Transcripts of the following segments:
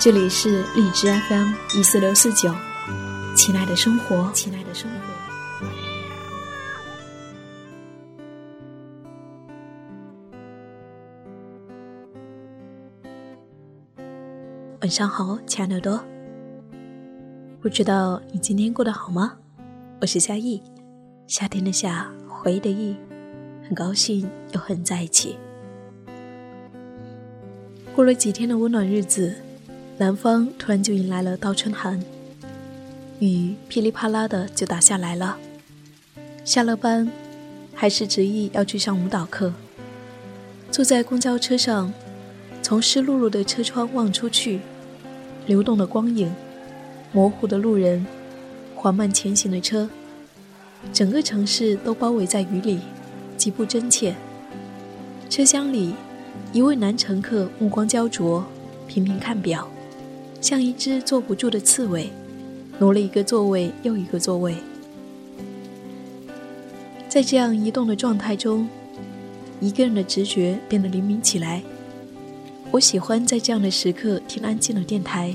这里是荔枝 FM 一四六四九，亲爱的生活，亲爱的生活。晚上好，亲爱的多。不知道你今天过得好吗？我是夏意，夏天的夏，回忆的忆，很高兴又和你在一起。过了几天的温暖日子。南方突然就迎来了倒春寒，雨噼里啪啦的就打下来了。下了班，还是执意要去上舞蹈课。坐在公交车上，从湿漉漉的车窗望出去，流动的光影，模糊的路人，缓慢前行的车，整个城市都包围在雨里，极不真切。车厢里，一位男乘客目光焦灼，频频看表。像一只坐不住的刺猬，挪了一个座位又一个座位。在这样移动的状态中，一个人的直觉变得灵敏起来。我喜欢在这样的时刻听安静的电台，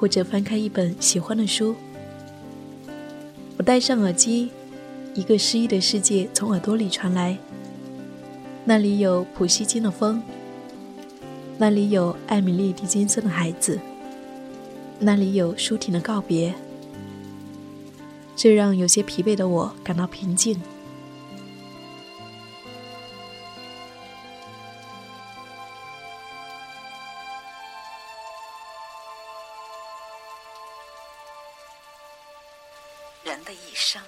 或者翻开一本喜欢的书。我戴上耳机，一个诗意的世界从耳朵里传来。那里有普希金的风，那里有艾米丽·狄金森的孩子。那里有舒婷的告别，这让有些疲惫的我感到平静。人的一生，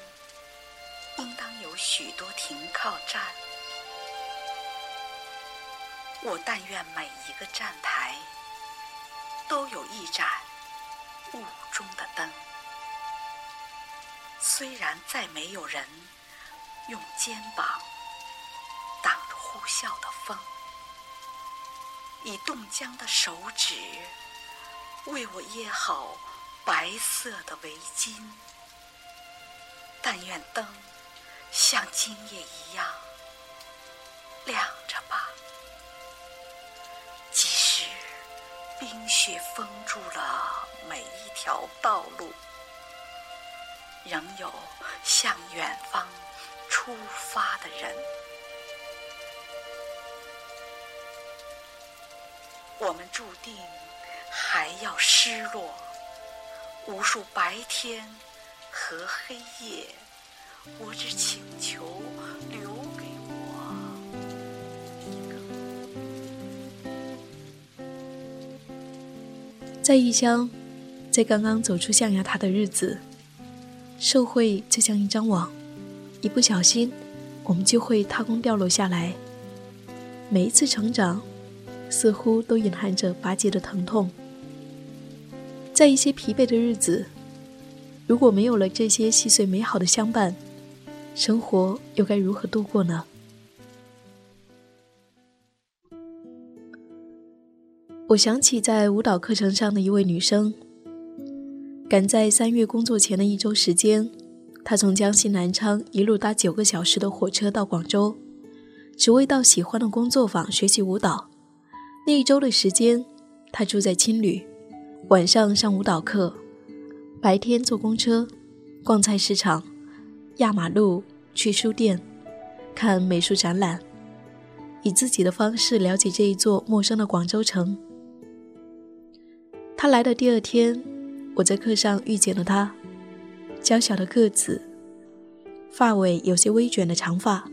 应当有许多停靠站。我但愿每一个站台，都有一盏。雾中的灯，虽然再没有人用肩膀挡着呼啸的风，以冻僵的手指为我掖好白色的围巾，但愿灯像今夜一样亮着吧。冰雪封住了每一条道路，仍有向远方出发的人。我们注定还要失落，无数白天和黑夜，我只请求留给。在异乡，在刚刚走出象牙塔的日子，社会就像一张网，一不小心，我们就会踏空掉落下来。每一次成长，似乎都隐含着拔节的疼痛。在一些疲惫的日子，如果没有了这些细碎美好的相伴，生活又该如何度过呢？我想起在舞蹈课程上的一位女生，赶在三月工作前的一周时间，她从江西南昌一路搭九个小时的火车到广州，只为到喜欢的工作坊学习舞蹈。那一周的时间，她住在青旅，晚上上舞蹈课，白天坐公车，逛菜市场，压马路，去书店，看美术展览，以自己的方式了解这一座陌生的广州城。他来的第二天，我在课上遇见了他，娇小的个子，发尾有些微卷的长发，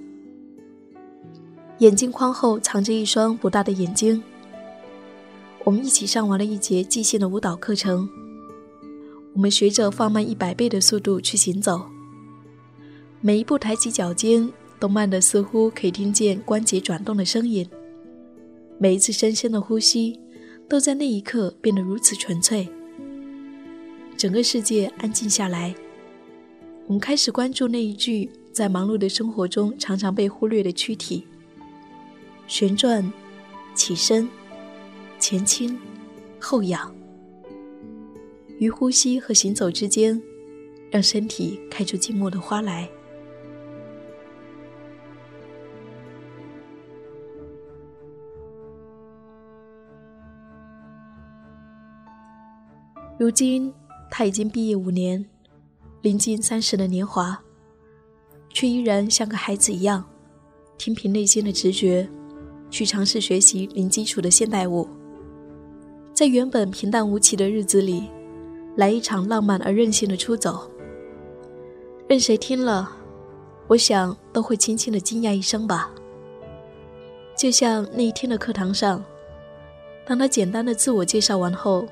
眼镜框后藏着一双不大的眼睛。我们一起上完了一节即兴的舞蹈课程，我们学着放慢一百倍的速度去行走，每一步抬起脚尖都慢得似乎可以听见关节转动的声音，每一次深深的呼吸。都在那一刻变得如此纯粹。整个世界安静下来，我们开始关注那一具在忙碌的生活中常常被忽略的躯体：旋转、起身、前倾、后仰。于呼吸和行走之间，让身体开出静默的花来。如今他已经毕业五年，临近三十的年华，却依然像个孩子一样，听凭内心的直觉，去尝试学习零基础的现代舞，在原本平淡无奇的日子里，来一场浪漫而任性的出走。任谁听了，我想都会轻轻的惊讶一声吧。就像那一天的课堂上，当他简单的自我介绍完后。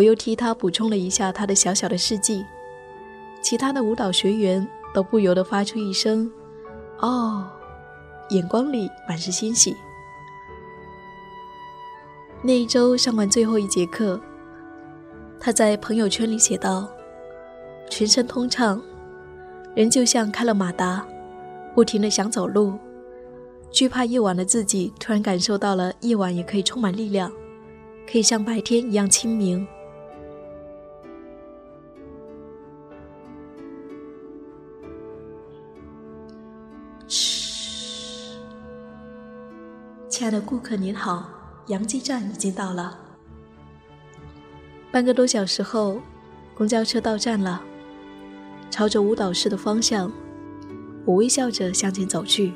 我又替他补充了一下他的小小的事迹，其他的舞蹈学员都不由得发出一声“哦”，眼光里满是欣喜。那一周上完最后一节课，他在朋友圈里写道：“全身通畅，人就像开了马达，不停的想走路，惧怕夜晚的自己突然感受到了夜晚也可以充满力量，可以像白天一样清明。”亲爱的顾客您好，杨基站已经到了。半个多小时后，公交车到站了。朝着舞蹈室的方向，我微笑着向前走去。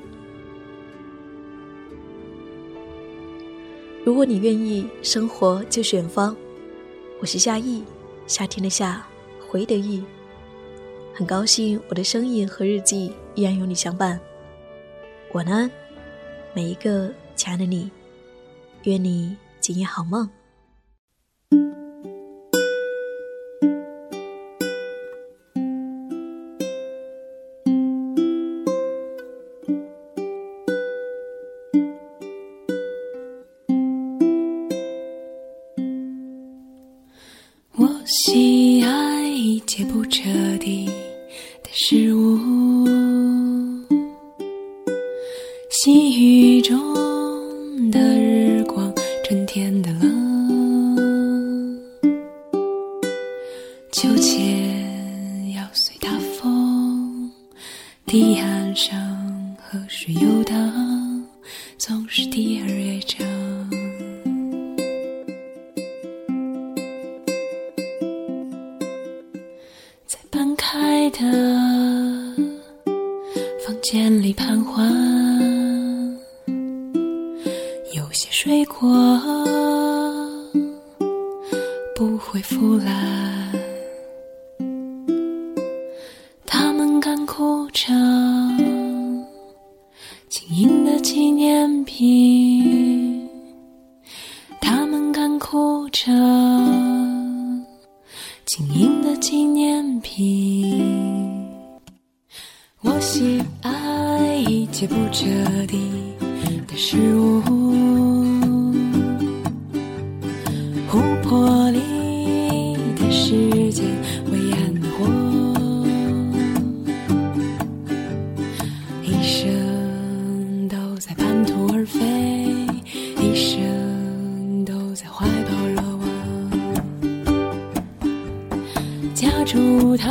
如果你愿意，生活就选方。我是夏意，夏天的夏，回的意。很高兴我的声音和日记依然有你相伴。晚安，每一个。亲爱的你，愿你今夜好梦。我喜爱一切不彻底的事物，细雨中。爱的房间里盘桓。水果一切不彻底的事物。湖泊里的时间，灰暗火，一生都在半途而废，一生都在怀抱热望，夹住头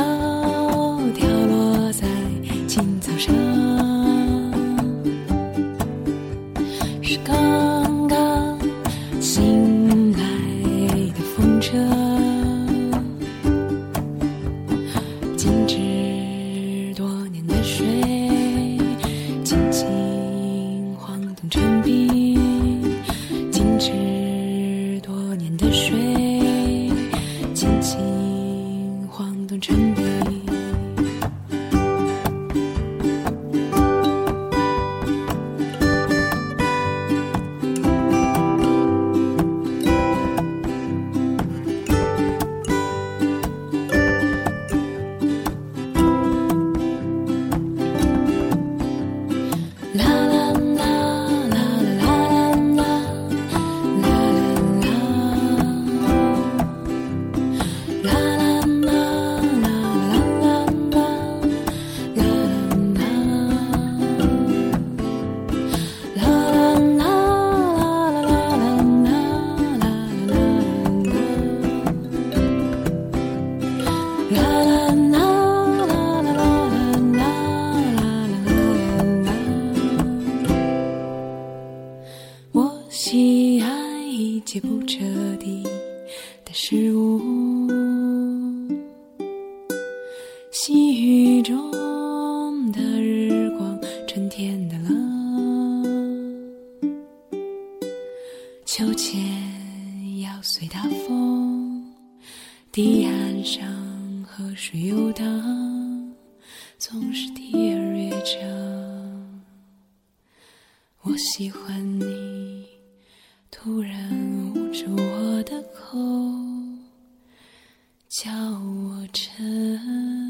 结不彻底的事物，细雨中的日光，春天的冷，秋千要随大风，堤岸上河水游荡，总是第二乐章。我喜欢你，突然捂住我的口，叫我沉。